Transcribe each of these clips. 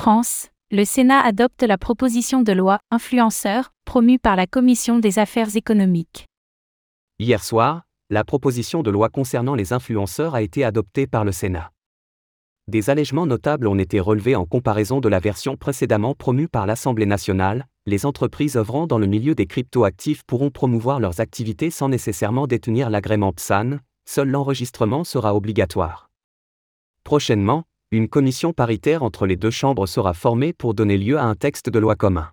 France, le Sénat adopte la proposition de loi Influenceurs, promue par la Commission des affaires économiques. Hier soir, la proposition de loi concernant les influenceurs a été adoptée par le Sénat. Des allègements notables ont été relevés en comparaison de la version précédemment promue par l'Assemblée nationale. Les entreprises œuvrant dans le milieu des cryptoactifs pourront promouvoir leurs activités sans nécessairement détenir l'agrément PSAN, seul l'enregistrement sera obligatoire. Prochainement, une commission paritaire entre les deux chambres sera formée pour donner lieu à un texte de loi commun.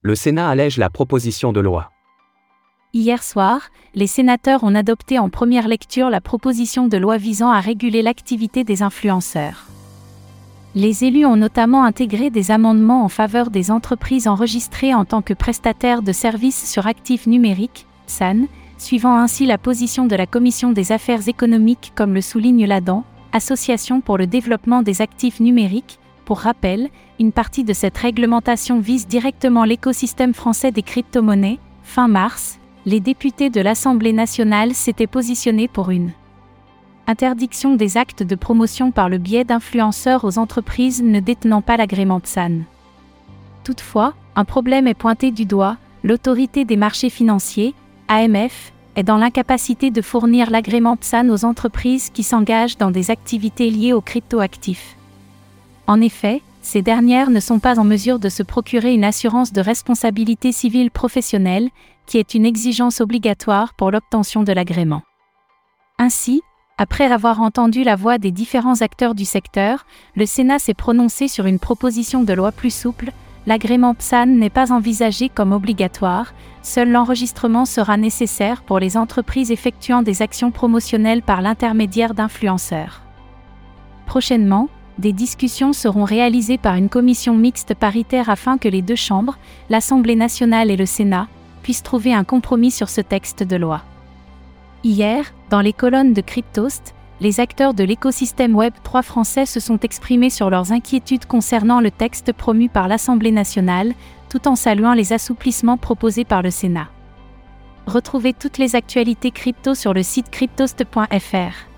Le Sénat allège la proposition de loi. Hier soir, les sénateurs ont adopté en première lecture la proposition de loi visant à réguler l'activité des influenceurs. Les élus ont notamment intégré des amendements en faveur des entreprises enregistrées en tant que prestataires de services sur actifs numériques, SAN, suivant ainsi la position de la Commission des affaires économiques comme le souligne l'ADAN, Association pour le développement des actifs numériques. Pour rappel, une partie de cette réglementation vise directement l'écosystème français des crypto-monnaies. Fin mars, les députés de l'Assemblée nationale s'étaient positionnés pour une interdiction des actes de promotion par le biais d'influenceurs aux entreprises ne détenant pas l'agrément PSAN. Toutefois, un problème est pointé du doigt, l'autorité des marchés financiers, AMF, est dans l'incapacité de fournir l'agrément PSAN aux entreprises qui s'engagent dans des activités liées aux cryptoactifs. En effet, ces dernières ne sont pas en mesure de se procurer une assurance de responsabilité civile professionnelle, qui est une exigence obligatoire pour l'obtention de l'agrément. Ainsi, après avoir entendu la voix des différents acteurs du secteur, le Sénat s'est prononcé sur une proposition de loi plus souple, l'agrément PSAN n'est pas envisagé comme obligatoire, seul l'enregistrement sera nécessaire pour les entreprises effectuant des actions promotionnelles par l'intermédiaire d'influenceurs. Prochainement, des discussions seront réalisées par une commission mixte paritaire afin que les deux chambres, l'Assemblée nationale et le Sénat, puissent trouver un compromis sur ce texte de loi. Hier, dans les colonnes de Cryptost, les acteurs de l'écosystème Web 3 français se sont exprimés sur leurs inquiétudes concernant le texte promu par l'Assemblée nationale, tout en saluant les assouplissements proposés par le Sénat. Retrouvez toutes les actualités crypto sur le site cryptost.fr.